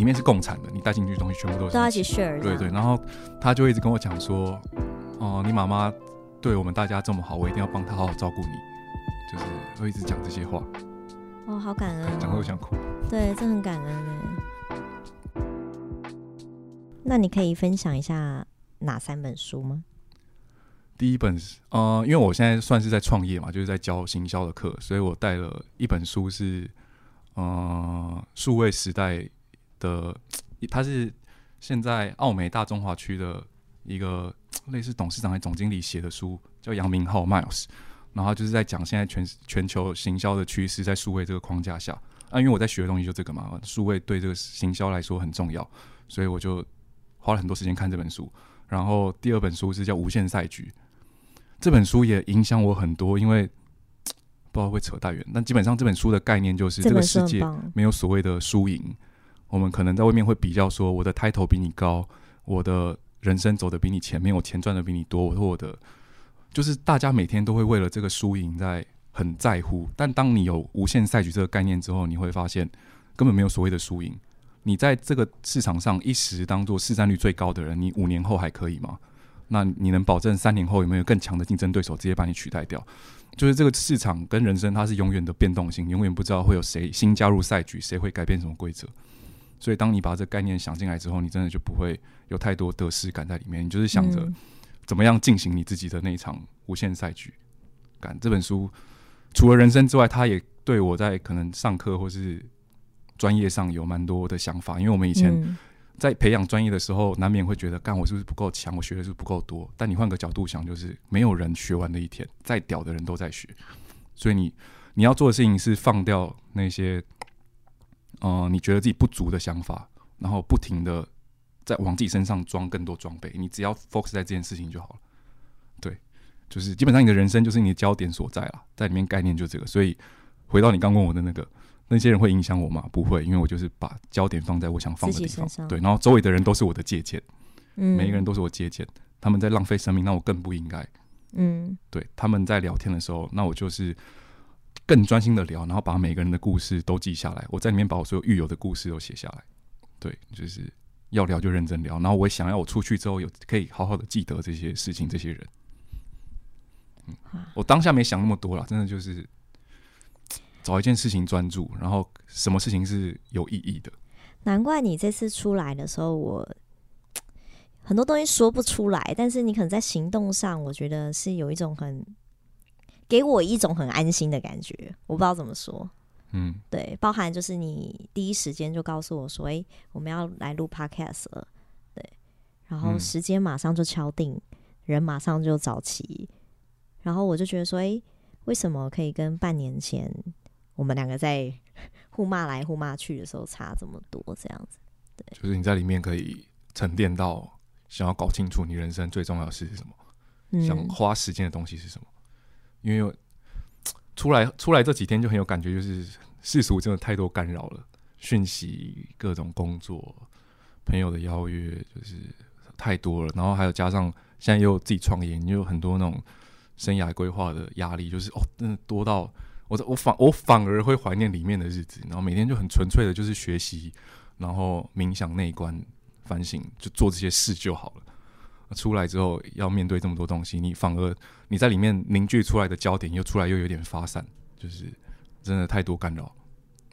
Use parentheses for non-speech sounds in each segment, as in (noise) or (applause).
里面是共产的，你带进去的东西全部都是都要一起 share。对对，然后他就一直跟我讲说，哦，你妈妈对我们大家这么好，我一定要帮她好好照顾你，就是会一直讲这些话。哦，好感恩、讲都哦。想哭。对，这很感恩呢。那你可以分享一下哪三本书吗？第一本是呃，因为我现在算是在创业嘛，就是在教行销的课，所以我带了一本书是呃数位时代的，(tsk) 他是现在澳美大中华区的一个 (tsk) 类似董事长还总经理写的书，叫杨明浩 Miles，然后就是在讲现在全全球行销的趋势在数位这个框架下啊，因为我在学的东西就这个嘛，数位对这个行销来说很重要，所以我就花了很多时间看这本书。然后第二本书是叫《无限赛局》，这本书也影响我很多，因为 (tsk) 不知道会扯太远，但基本上这本书的概念就是这个世界。没有所谓的输赢，我们可能在外面会比较说我的 title 比你高，我的人生走得比你前面，我钱赚的比你多，我我的就是大家每天都会为了这个输赢在很在乎，但当你有无限赛局这个概念之后，你会发现根本没有所谓的输赢。你在这个市场上一时当做市占率最高的人，你五年后还可以吗？那你能保证三年后有没有更强的竞争对手直接把你取代掉？就是这个市场跟人生，它是永远的变动性，永远不知道会有谁新加入赛局，谁会改变什么规则。所以，当你把这个概念想进来之后，你真的就不会有太多得失感在里面。你就是想着嗯怎么样进行你自己的那一场无限赛局。感这本书除了人生之外，它也对我在可能上课或是专业上有蛮多的想法。因为我们以前嗯在培养专业的时候，难免会觉得，干我是不是不够强？我学的是不是不够多？但你换个角度想，就是没有人学完的一天，再屌的人都在学，所以你你要做的事情是放掉那些，呃，你觉得自己不足的想法，然后不停的在往自己身上装更多装备，你只要 focus 在这件事情就好了。对，就是基本上你的人生就是你的焦点所在啦，在里面概念就这个。所以回到你刚问我的那个。那些人会影响我吗？不会，因为我就是把焦点放在我想放的地方对，然后周围的人都是我的借鉴，嗯每一个人都是我借鉴。他们在浪费生命，那我更不应该。嗯对，他们在聊天的时候，那我就是更专心的聊，然后把每个人的故事都记下来。我在里面把我所有育有的故事都写下来。对，就是要聊就认真聊，然后我也想要我出去之后有可以好好的记得这些事情、这些人。嗯，我当下没想那么多了，真的就是找一件事情专注，然后什么事情是有意义的。难怪你这次出来的时候，我 (tsk) 很多东西说不出来，但是你可能在行动上，我觉得是有一种很给我一种很安心的感觉。我不知道怎么说，嗯，对，包含就是你第一时间就告诉我说：“诶，我们要来录 podcast 了。”对，然后嗯时间马上就敲定，人马上就找齐，然后我就觉得说：“诶，为什么可以跟半年前我们两个在互骂来互骂去的时候差这么多？这样子。”对就是你在里面可以沉淀到想要搞清楚你人生最重要的事是什么。想嗯，花时间的东西是什么？因为 (tsk) 出来出来这几天就很有感觉，就是世俗真的太多干扰了，讯息、各种工作、朋友的邀约，就是太多了。然后还有加上现在又自己创业，你有很多那种生涯规划的压力，就是哦，真的多到我我反我反而会怀念里面的日子，然后每天就很纯粹的就是学习，然后冥想、内观、反省，就做这些事就好了。出来之后要面对这么多东西，你反而你在里面凝聚出来的焦点又出来又有点发散，就是真的太多干扰。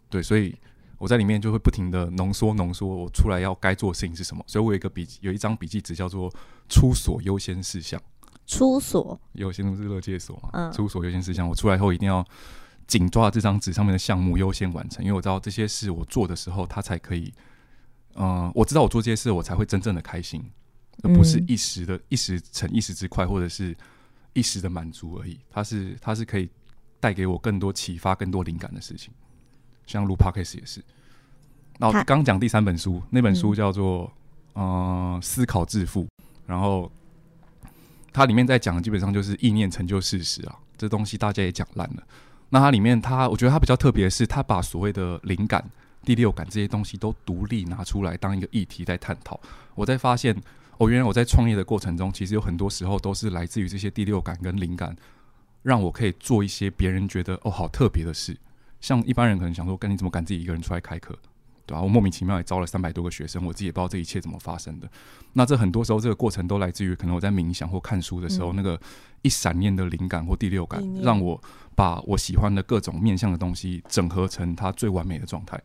对，所以我在里面就会不停的浓缩浓缩，我出来要该做的事情是什么。所以我有一个笔记，有一张笔记纸叫做“出所优先事项出所，”，有些不是乐界所嘛，嗯出所优先事项，我出来后一定要紧抓这张纸上面的项目优先完成，因为我知道这些事我做的时候，它才可以，嗯、我知道我做这些事，我才会真正的开心。而不是嗯一时的、一时逞一时之快，或者是一时的满足而已。它是它是可以带给我更多启发、更多灵感的事情。像录 podcast 也是。那我刚讲第三本书，那本书嗯叫做《呃思考致富》，然后它里面在讲，基本上就是意念成就事实啊。这东西大家也讲烂了。那它里面它，我觉得它比较特别的是，它把所谓的灵感、第六感这些东西都独立拿出来当一个议题在探讨。我在发现，哦，原来我在创业的过程中，其实有很多时候都是来自于这些第六感跟灵感，让我可以做一些别人觉得哦好特别的事。像一般人可能想说，跟你怎么敢自己一个人出来开课？对吧、我莫名其妙也招了三百多个学生，我自己也不知道这一切怎么发生的。那这很多时候这个过程都来自于可能我在冥想或看书的时候，嗯那个一闪念的灵感或第六感让我把我喜欢的各种面向的东西整合成它最完美的状态。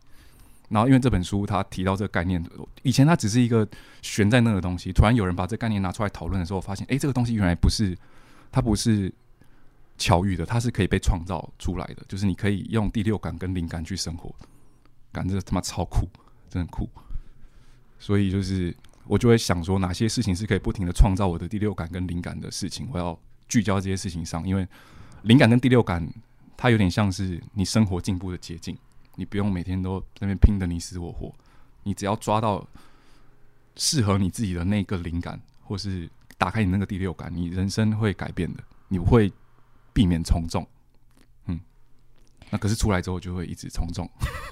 然后，因为这本书它提到这个概念，以前它只是一个悬在那的东西，突然有人把这概念拿出来讨论的时候，发现，诶，这个东西原来不是，它不是巧遇的，它是可以被创造出来的，就是你可以用第六感跟灵感去生活，感这他妈超酷，真的酷。所以就是我就会想说，哪些事情是可以不停的创造我的第六感跟灵感的事情，我要聚焦这些事情上，因为灵感跟第六感，它有点像是你生活进步的捷径。你不用每天都在那边拼的你死我活，你只要抓到适合你自己的那个灵感，或是打开你那个第六感，你人生会改变的，你会避免从众。嗯，那可是出来之后就会一直从众。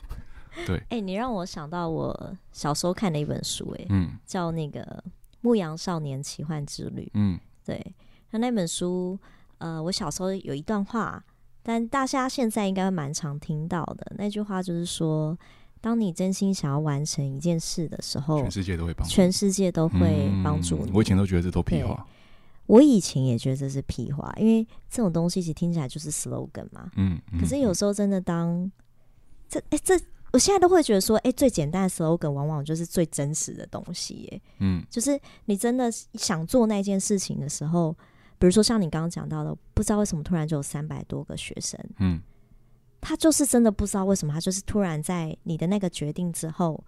(laughs) 对，哎、你让我想到我小时候看的一本书、哎、嗯叫那个《牧羊少年奇幻之旅》。嗯对，那那本书，呃，我小时候有一段话，但大家现在应该蛮常听到的。那句话就是说，当你真心想要完成一件事的时候全，世界都会帮助，全世界都会帮助你。嗯我以前都觉得这都屁话。我以前也觉得这是屁话，因为这种东西其实听起来就是 slogan 嘛。嗯，嗯可是有时候真的当这哎、这，我现在都会觉得说，哎、最简单的 slogan 往往就是最真实的东西耶。嗯就是你真的想做那件事情的时候，比如说像你刚刚讲到的，不知道为什么突然就有三百多个学生，嗯他就是真的不知道为什么，他就是突然在你的那个决定之后，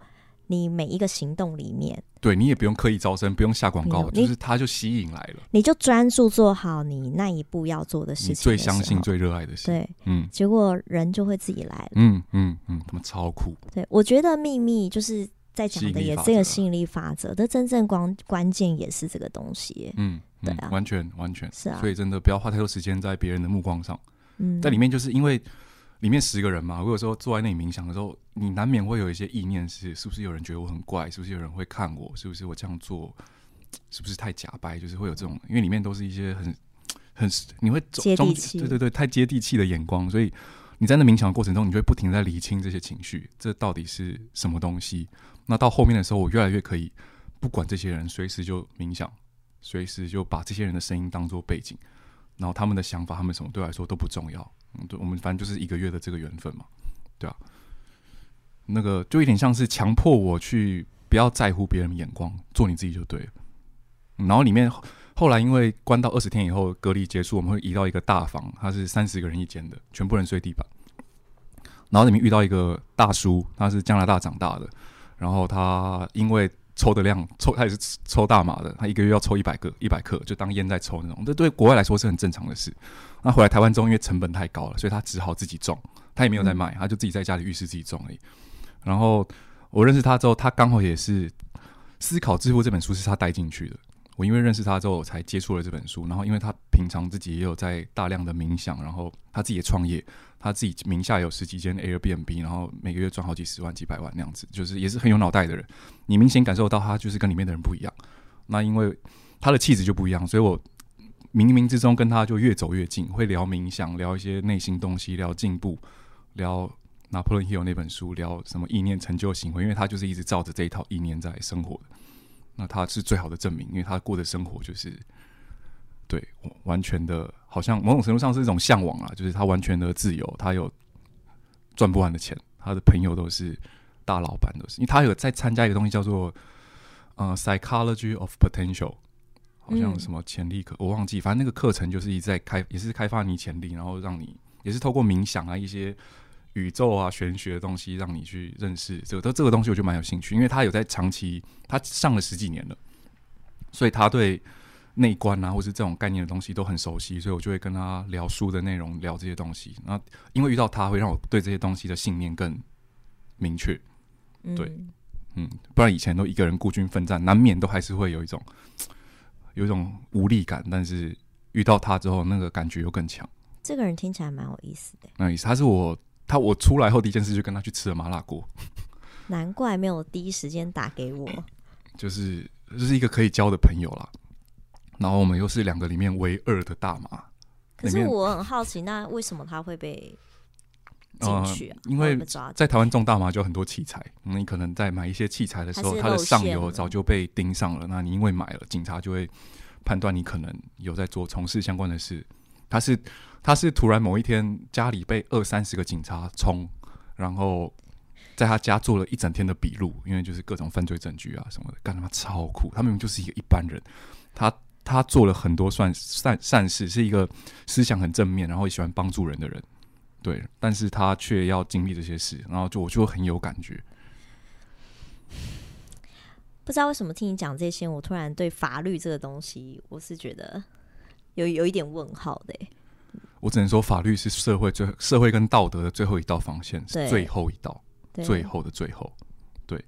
你每一个行动里面，对你也不用刻意招生，不用下广告，就是他就吸引来了。你就专注做好你那一步要做的事情的。最相信、最热爱的事。对，嗯结果人就会自己来了。嗯嗯嗯，他们超酷。对，我觉得秘密就是在讲的也是一个吸引力法则，但真正关关键也是这个东西。嗯，嗯对啊完全完全。是啊所以真的不要花太多时间在别人的目光上，嗯，在里面就是因为里面十个人嘛，我有时候坐在那里冥想的时候，你难免会有一些意念是，是不是有人觉得我很怪？是不是有人会看我？是不是我这样做是不是太假掰？就是会有这种，因为里面都是一些很很你会接地气对对对，太接地气的眼光，所以你在那冥想的过程中，你就会不停在理清这些情绪，这到底是什么东西？那到后面的时候，我越来越可以不管这些人，随时就冥想，随时就把这些人的声音当做背景，然后他们的想法，他们什么对我来说都不重要。嗯，对，我们反正就是一个月的这个缘分嘛，对啊。那个就有点像是强迫我去不要在乎别人的眼光，做你自己就对了。然后里面后来因为关到二十天以后隔离结束，我们会移到一个大房，它是三十个人一间的，全部人睡地板。然后里面遇到一个大叔，他是加拿大长大的，然后他因为抽的量抽，他也是抽大麻的，他一个月要抽一百个一百克，就当烟在抽那种，这对国外来说是很正常的事。那回来台湾之后，因为成本太高了，所以他只好自己种，他也没有在卖，他就自己在家里浴室自己种而已。然后我认识他之后，他刚好也是《思考致富》这本书是他带进去的。我因为认识他之后，我才接触了这本书。然后，因为他平常自己也有在大量的冥想，然后他自己也创业，他自己名下有十几间 Airbnb，然后每个月赚好几十万、几百万那样子，就是也是很有脑袋的人。你明显感受到他就是跟里面的人不一样。那因为他的气质就不一样，所以我冥冥之中跟他就越走越近，会聊冥想，聊一些内心东西，聊进步，聊拿破仑 Hill 那本书，聊什么意念成就行为，因为他就是一直照着这一套意念在生活的。那他是最好的证明，因为他过的生活就是对完全的，好像某种程度上是一种向往啊，就是他完全的自由，他有赚不完的钱，他的朋友都是大老板，都是因为他有在参加一个东西叫做呃 Psychology of Potential，好像嗯什么潜力课，我忘记，反正那个课程就是一直在开，也是开发你潜力，然后让你也是透过冥想啊一些。宇宙啊，玄学的东西，让你去认识这个，这个东西我就蛮有兴趣，因为他有在长期，他上了十几年了，所以他对内观啊，或是这种概念的东西都很熟悉，所以我就会跟他聊书的内容，聊这些东西。那因为遇到他，会让我对这些东西的信念更明确。嗯对嗯，不然以前都一个人孤军奋战，难免都还是会有一种有一种无力感。但是遇到他之后，那个感觉又更强。这个人听起来蛮有意思的，蛮有意思，他是我他我出来后第一件事就跟他去吃了麻辣锅，难怪没有第一时间打给我。就是就是一个可以交的朋友啦。然后我们又是两个里面唯二的大麻，可是我很好奇，那为什么他会被进去啊，因为在台湾种大麻就很多器材，嗯你可能在买一些器材的时候，它的上游早就被盯上了。那你因为买了，警察就会判断你可能有在做从事相关的事。他是他是突然某一天家里被二三十个警察冲，然后在他家做了一整天的笔录，因为就是各种犯罪证据啊什么的，干他妈超酷。他明明就是一个一般人，他他做了很多善善善事，是一个思想很正面，然后也喜欢帮助人的人。对，但是他却要经历这些事，然后就我就很有感觉。不知道为什么听你讲这些，我突然对法律这个东西，我是觉得有有一点问号的欸。我只能说，法律是社会最社会跟道德的最后一道防线，是最后一道，最后的最后。对，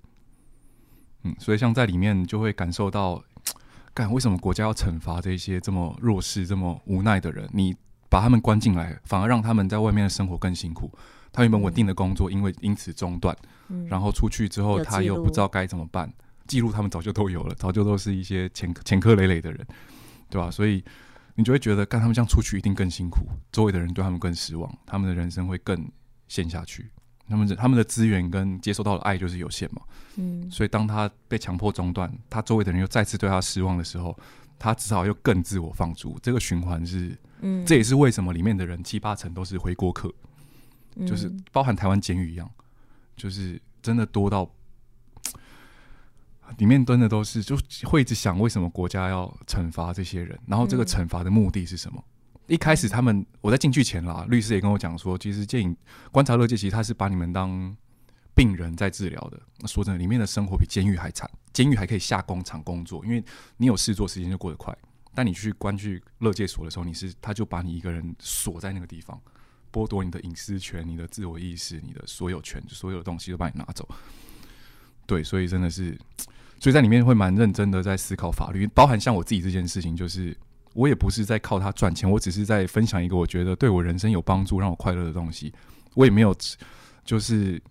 嗯，所以像在里面就会感受到，(tsk) 干为什么国家要惩罚这些这么弱势、这么无奈的人？你把他们关进来，反而让他们在外面的生活更辛苦。他原本稳定的工作，因为因此中断，嗯，然后出去之后，他又不知道该怎么办。记录他们早就都有了，早就都是一些前前科累累的人，对吧？所以你就会觉得，干他们这样出去一定更辛苦，周围的人对他们更失望，他们的人生会更陷下去。他们的他们的资源跟接收到的爱就是有限嘛，嗯所以当他被强迫中断，他周围的人又再次对他失望的时候，他至少又更自我放逐。这个循环是，嗯，这也是为什么里面的人七八成都是回国客，就是嗯包含台湾监狱一样，就是真的多到里面蹲的都是就会一直想为什么国家要惩罚这些人，然后这个惩罚的目的是什么？一开始他们我在进去前啦，律师也跟我讲说，其实电影观察乐界其实他是把你们当病人在治疗的。说真的，里面的生活比监狱还惨，监狱还可以下工厂工作，因为你有事做，时间就过得快。但你去关去乐界所的时候，你是他就把你一个人锁在那个地方，剥夺你的隐私权、你的自我意识、你的所有权，所有的东西都把你拿走。对，所以真的是，所以在里面会蛮认真的在思考法律，包含像我自己这件事情，就是我也不是在靠它赚钱，我只是在分享一个我觉得对我人生有帮助、让我快乐的东西。我也没有就是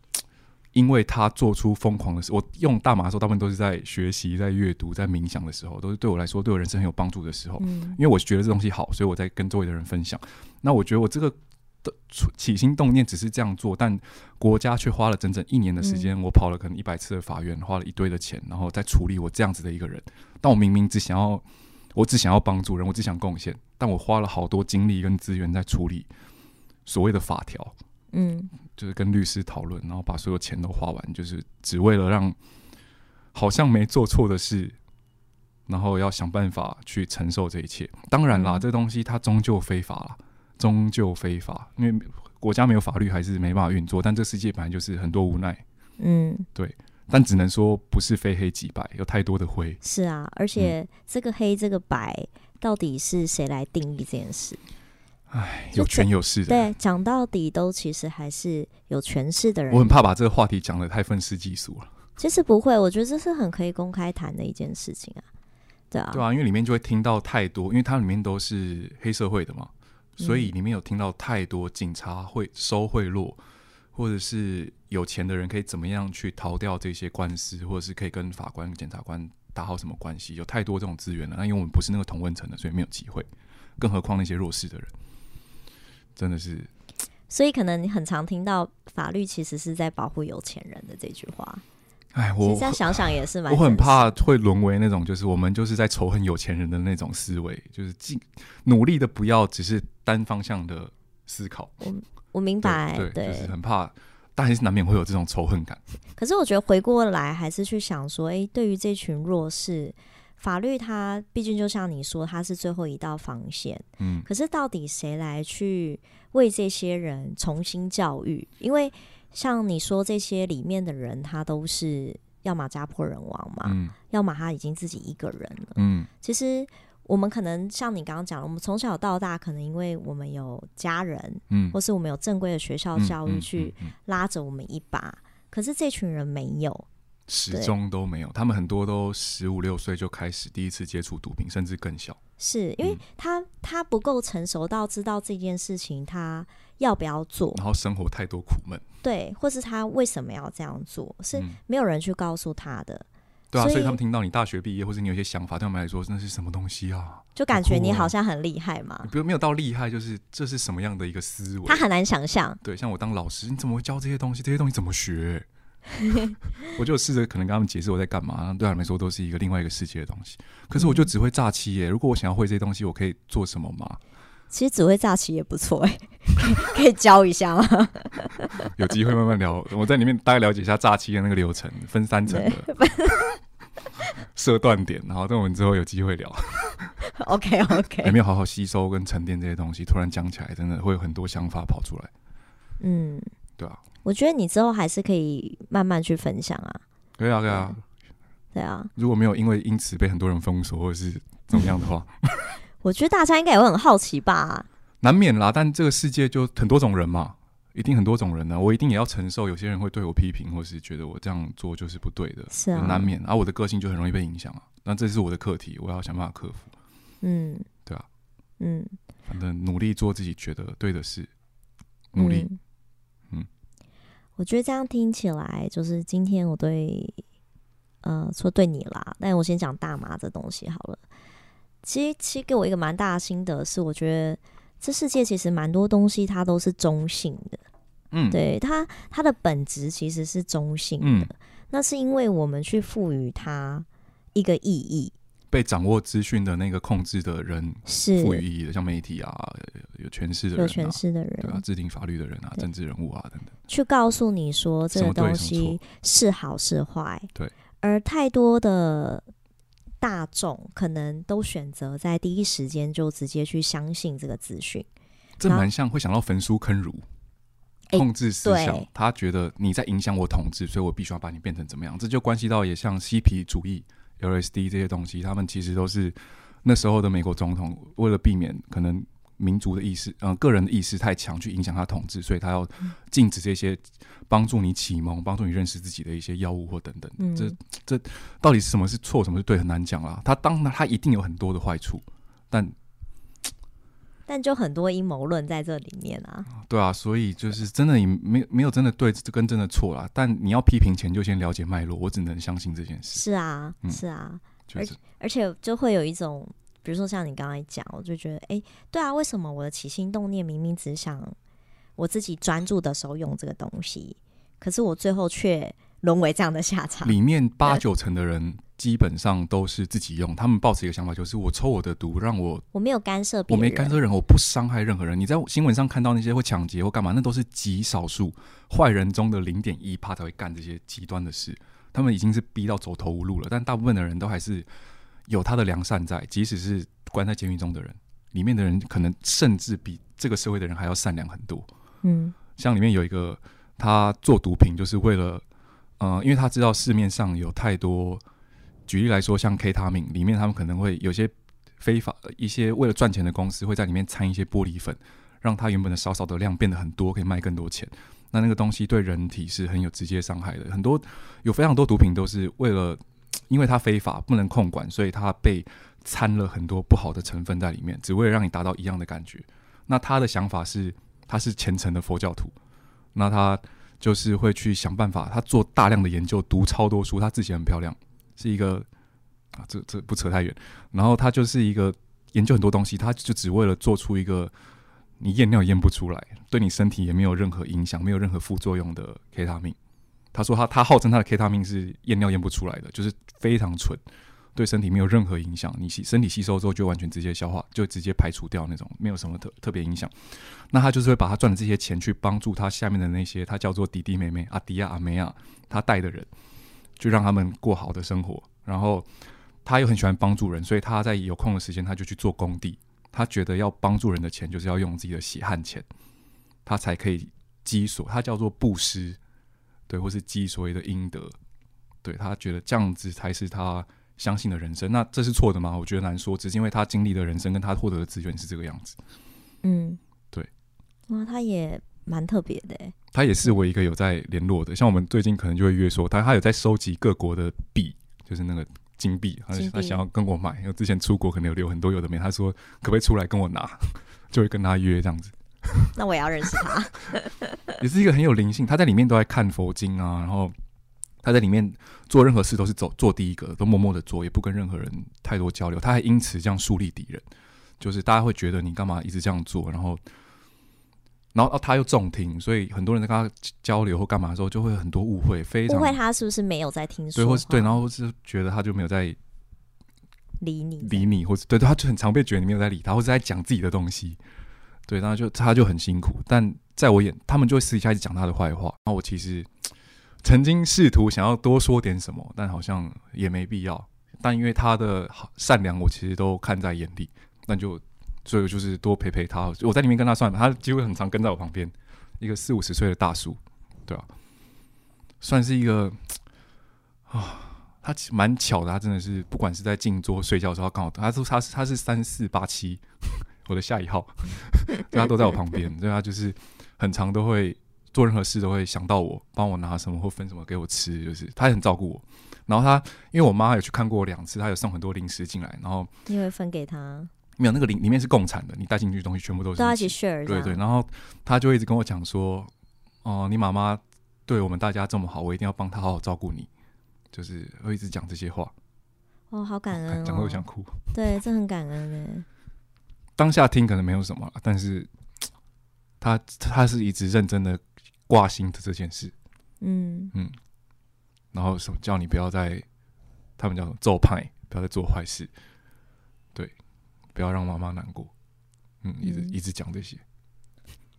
因为他做出疯狂的事，我用大麻的时候，大部分都是在学习、在阅读、在冥想的时候，都是对我来说对我人生很有帮助的时候。嗯因为我觉得这东西好，所以我在跟周围的人分享。那我觉得我这个起心动念只是这样做，但国家却花了整整一年的时间，我跑了可能一百次的法院，花了一堆的钱，然后再处理我这样子的一个人。但我明明只想要，我只想要帮助人，我只想贡献，但我花了好多精力跟资源在处理所谓的法条。嗯就是跟律师讨论，然后把所有钱都花完，就是只为了让好像没做错的事，然后要想办法去承受这一切。当然啦，嗯这东西它终究非法啦，终究非法，因为国家没有法律还是没办法运作。但这世界本来就是很多无奈，嗯，对但只能说不是非黑即白，有太多的灰。是啊，而且这个黑这个白到底是谁来定义这件事？唉，有权有势的。对，讲到底都其实还是有权势的人。我很怕把这个话题讲的太愤世嫉俗了，其实不会，我觉得这是很可以公开谈的一件事情啊。对啊，对啊，因为里面就会听到太多，因为它里面都是黑社会的嘛，所以里面有听到太多警察会收贿赂，或者是有钱的人可以怎么样去逃掉这些官司，或者是可以跟法官、检察官打好什么关系，有太多这种资源了。那因为我们不是那个同温层的，所以没有机会，(laughs) 更何况那些弱势的人，真的是所以可能你很常听到法律其实是在保护有钱人的这句话。哎，我其实这样想想也是蛮，我很怕会沦为那种，就是我们就是在仇恨有钱人的那种思维，就是尽努力的不要只是单方向的思考。我我明白，对，对就是很怕，但还是难免会有这种仇恨感。可是我觉得回过来还是去想说，诶，对于这群弱势，法律它毕竟就像你说，它是最后一道防线。嗯，可是到底谁来去为这些人重新教育？因为像你说这些里面的人，他都是要么家破人亡嘛，嗯要么他已经自己一个人了。嗯其实我们可能像你刚刚讲的，我们从小到大，可能因为我们有家人，嗯，或是我们有正规的学校嗯教育嗯去拉着我们一把。可是这群人没有，始终都没有，他们很多都十五六岁就开始第一次接触毒品，甚至更小。是因为嗯他他不够成熟到知道这件事情他要不要做，然后生活太多苦闷，对，或是他为什么要这样做，是嗯没有人去告诉他的。对啊，所以他们听到你大学毕业，或者你有一些想法，对他们来说那是什么东西啊？就感觉你好像很厉害嘛你，不没有到厉害，就是这是什么样的一个思维他？很难想象。对，像我当老师，你怎么会教这些东西？这些东西怎么学？(laughs) 我就试着可能跟他们解释我在干嘛，对他们来说都是一个另外一个世界的东西。可是我就嗯只会诈欺耶！如果我想要会这些东西，我可以做什么吗？其实只会诈欺也不错哎，(laughs) 可以教一下吗？(laughs) 有机会慢慢聊，我在里面大概了解一下诈欺的那个流程，分三层的设断点，然后等我们之后有机会聊。OK OK，有没有好好吸收跟沉淀这些东西？突然讲起来，真的会有很多想法跑出来，嗯，对啊，我觉得你之后还是可以慢慢去分享啊，可以啊，可以啊。对啊，如果没有因为因此被很多人封锁或者是怎么样的话，(laughs) 我觉得大家应该也会很好奇吧。难免啦。但这个世界就很多种人嘛，一定很多种人呢、我一定也要承受有些人会对我批评，或是觉得我这样做就是不对的，是啊难免。啊，我的个性就很容易被影响啊。那这是我的课题，我要想办法克服。嗯，对啊，嗯，反正努力做自己觉得对的事，努力。我觉得这样听起来，就是今天我对，呃，说对你啦，但我先讲大麻这东西好了。其实，其实给我一个蛮大的心得是，我觉得这世界其实蛮多东西它都是中性的，嗯，对它它的本质其实是中性的。嗯那是因为我们去赋予它一个意义，被掌握资讯的那个控制的人是赋予意义的，像媒体啊，有权势的人啊，有权势的人，对啊，制定法律的人啊，政治人物啊等等。去告诉你说这个东西是好是坏。对，而太多的大众可能都选择在第一时间就直接去相信这个资讯。这蛮像会想到焚书坑儒，控制思想对。他觉得你在影响我统治，所以我必须要把你变成怎么样。这就关系到也像嬉皮主义、LSD 这些东西，他们其实都是那时候的美国总统为了避免可能民族的意识，嗯、个人的意识太强去影响他统治，所以他要禁止这些帮助你启蒙、帮助你认识自己的一些药物或等等。嗯，这这到底是什么是错，什么是对，很难讲啦。他当然他一定有很多的坏处，但但就很多阴谋论在这里面啊。对啊，所以就是真的，你没没有真的对跟真的错啦。但你要批评前，就先了解脉络。我只能相信这件事，是啊，嗯是啊，就是而且就会有一种，比如说像你刚才讲，我就觉得，哎、对啊，为什么我的起心动念明明只想我自己专注的时候用这个东西，可是我最后却沦为这样的下场？里面八九成的人基本上都是自己用，他们抱持一个想法，就是我抽我的毒，让我我没有干涉别我，没干涉人，我不伤害任何人。你在新闻上看到那些会抢劫或干嘛，那都是极少数坏人中的零点一趴才会干这些极端的事。他们已经是逼到走投无路了，但大部分的人都还是有他的良善在，即使是关在监狱中的人，里面的人可能甚至比这个社会的人还要善良很多。嗯像里面有一个，他做毒品就是为了，呃，因为他知道市面上有太多，举例来说，像 K 他命里面，他们可能会有些非法一些为了赚钱的公司会在里面掺一些玻璃粉，让它原本的少少的量变得很多，可以卖更多钱。那那个东西对人体是很有直接伤害的。很多有非常多毒品都是为了，因为它非法不能控管，所以它被掺了很多不好的成分在里面，只为了让你达到一样的感觉。那他的想法是，他是虔诚的佛教徒，那他就是会去想办法，他做大量的研究，读超多书，他自己很漂亮，是一个啊，这这不扯太远。然后他就是一个研究很多东西，他就只为了做出一个你验尿验不出来，对你身体也没有任何影响、没有任何副作用的 K 他命。他说他他号称他的 K 他命是验尿验不出来的，就是非常纯，对身体没有任何影响。你吸身体吸收之后就完全直接消化，就直接排除掉那种，没有什么特特别影响。那他就是会把他赚的这些钱去帮助他下面的那些他叫做弟弟妹妹阿迪亚阿梅亚他带的人，就让他们过好的生活。然后他又很喜欢帮助人，所以他在有空的时间他就去做工地。他觉得要帮助人的钱就是要用自己的血汗钱，他才可以积所，他叫做布施，对，或是积所谓的阴德。对他觉得这样子才是他相信的人生。那这是错的吗？我觉得难说，只是因为他经历的人生跟他获得的资源是这个样子。嗯，对，哇，他也蛮特别的欸，他也是我一个有在联络的，像我们最近可能就会约说，他他有在收集各国的币，就是那个金币，他金他想要跟我买，因为之前出国可能有留很多有的没，他说可不可以出来跟我拿，(laughs) 就会跟他约这样子，那我也要认识他。(laughs) 也是一个很有灵性，他在里面都在看佛经啊，然后他在里面做任何事都是走做第一个，都默默的做，也不跟任何人太多交流。他还因此这样树立敌人，就是大家会觉得你干嘛一直这样做，然后，然后他又重听，所以很多人在跟他交流或干嘛的时候，就会很多误会，非常误会他是不是没有在听说对，或？是对，然后是觉得他就没有在理你理你，或者对，他就很常被觉得你没有在理他，或者在讲自己的东西，对，然后就他就很辛苦。但在我眼，他们就会私底下一直讲他的坏话。那我其实曾经试图想要多说点什么，但好像也没必要。但因为他的好善良，我其实都看在眼里，那就所以就是多陪陪他。我在里面跟他算，他几乎很常跟在我旁边，一个四五十岁的大叔，对啊，算是一个啊。他蛮巧的，他真的是不管是在静坐睡觉的时候，刚好他说他是他是三四八七，我的下一号，(laughs) 他都在我旁边，所以他就是很常都会做任何事都会想到我，帮我拿什么或分什么给我吃，就是他也很照顾我。然后他因为我妈有去看过我两次，他有送很多零食进来，然后你会分给他，没有那个里里面是共产的，你带进去的东西全部都是大家一起 share。对对，然后他就一直跟我讲说，哦、你妈妈对我们大家这么好，我一定要帮她好好照顾你，就是会一直讲这些话，哦，好感恩、(laughs) 哦，讲的我想哭。对，这很感恩呢。当下听可能没有什么，但是 (tsk) 他他是一直认真的挂心的这件事，嗯，嗯，然后什么叫你不要再，他们叫什么揍派，不要再做坏事，对，不要让妈妈难过，嗯，一直嗯。一直讲这些，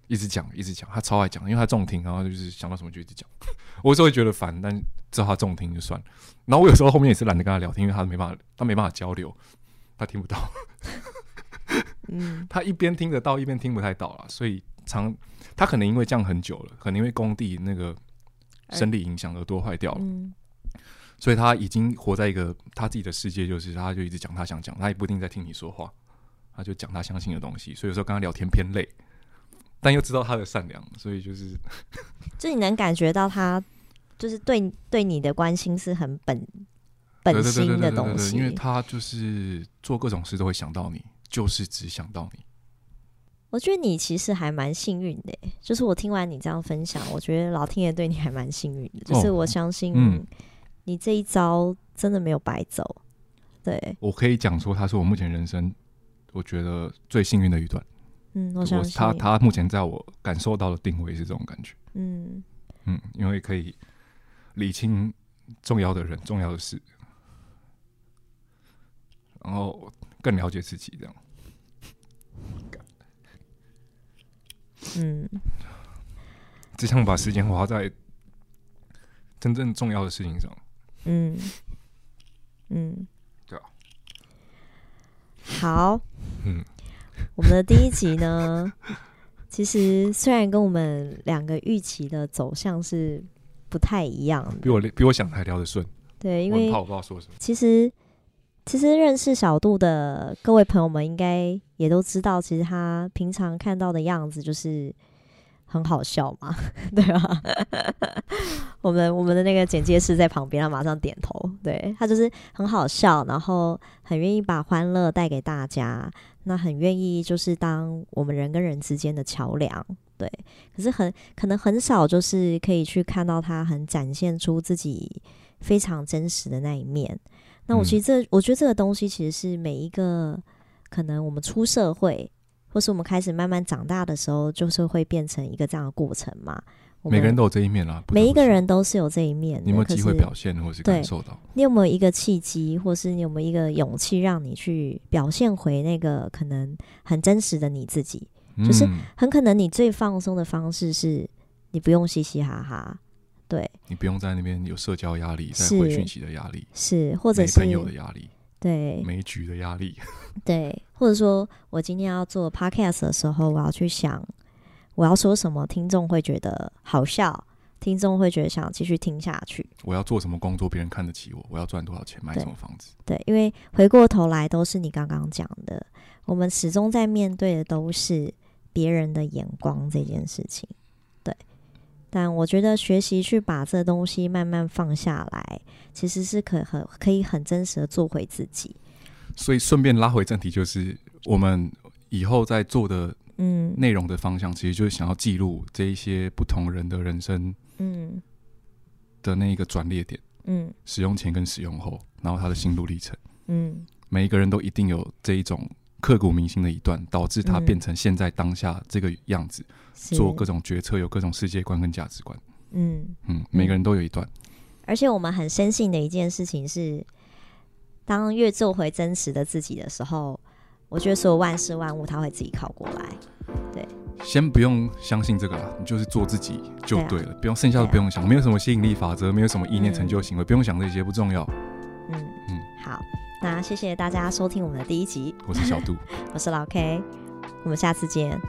一直讲一直讲，他超爱讲，因为他重听，然后就是想到什么就一直讲，(laughs) 我有时候会觉得烦，但知道他重听就算。了，然后我有时候后面也是懒得跟他聊天，因为他没办法，他没办法交流，他听不到。嗯，(laughs) 他一边听得到，一边听不太到了，所以常他可能因为这样很久了，可能因为工地那个生理影响耳朵坏掉了，嗯，所以他已经活在一个他自己的世界，就是他就一直讲他想讲，他也不一定在听你说话，他就讲他相信的东西，所以有时候跟他聊天偏累，但又知道他的善良，所以就是 (laughs) 就你能感觉到他就是对对你的关心是很本本心的东西，因为他就是做各种事都会想到你，就是只想到你。我觉得你其实还蛮幸运的欸，就是我听完你这样分享，我觉得老天爷对你还蛮幸运的，就是哦我相信嗯你这一招真的没有白走。对，我可以讲说，他是我目前人生我觉得最幸运的一段。嗯，我我相信。他他目前在我感受到的定位是这种感觉，嗯，嗯，因为可以理清重要的人、重要的事，然后更了解自己，这样。嗯，只想把时间花在真正重要的事情上。嗯，嗯。好，嗯，我们的第一集呢，(laughs) 其实虽然跟我们两个预期的走向是不太一样的，比我比我想的还聊得顺，对，因为我怕我不知道说什么。其实其实认识小杜的各位朋友们应该也都知道，其实他平常看到的样子就是很好笑嘛，(laughs) 对吧？我们我们的那个简介师在旁边，他马上点头，对他就是很好笑，然后很愿意把欢乐带给大家，那很愿意就是当我们人跟人之间的桥梁，对。可是很可能很少就是可以去看到他很展现出自己非常真实的那一面。那我其实这，我觉得这个东西其实是每一个可能我们出社会，或是我们开始慢慢长大的时候，就是会变成一个这样的过程嘛。每个人都有这一面啦，每一个人都是有这一面。你有没有机会表现或是感受到？你有没有一个契机，或是你有没有一个勇气，让你去表现回那个可能很真实的你自己？就是嗯很可能你最放松的方式是，你不用嘻嘻哈哈，对，你不用在那边有社交压力，在是回讯息的压力，是，或者是朋友的压力，对没局的压力。(laughs) 对，或者说我今天要做 podcast 的时候，我要去想我要说什么，听众会觉得好笑，听众会觉得想继续听下去。我要做什么工作，别人看得起我？我要赚多少钱，买什么房子？对，因为回过头来都是你刚刚讲的，我们始终在面对的都是别人的眼光这件事情。对，但我觉得学习去把这东西慢慢放下来，其实是可很可以很真实的做回自己。所以顺便拉回正题，就是我们以后在做的嗯。内容的方向，其实就是想要记录这一些不同人的人生嗯。的那一个转捩点，嗯。使用前跟使用后，然后他的心路历程，嗯。每一个人都一定有这一种刻骨铭心的一段，导致他嗯。变成现在当下这个样子，是。做各种决策，有各种世界观跟价值观。嗯，嗯，每个人都有一段。而且我们很深信的一件事情是，当越做回真实的自己的时候，我觉得所有万事万物它会自己靠过来。对。先不用相信这个啦，你就是做自己就对了，不用剩下的不用想，没有什么吸引力法则，没有什么意念成就行为，不用想这些，不重要。嗯那谢谢大家收听我们的第一集，我是小杜。(laughs) 我是老 K，我们下次见。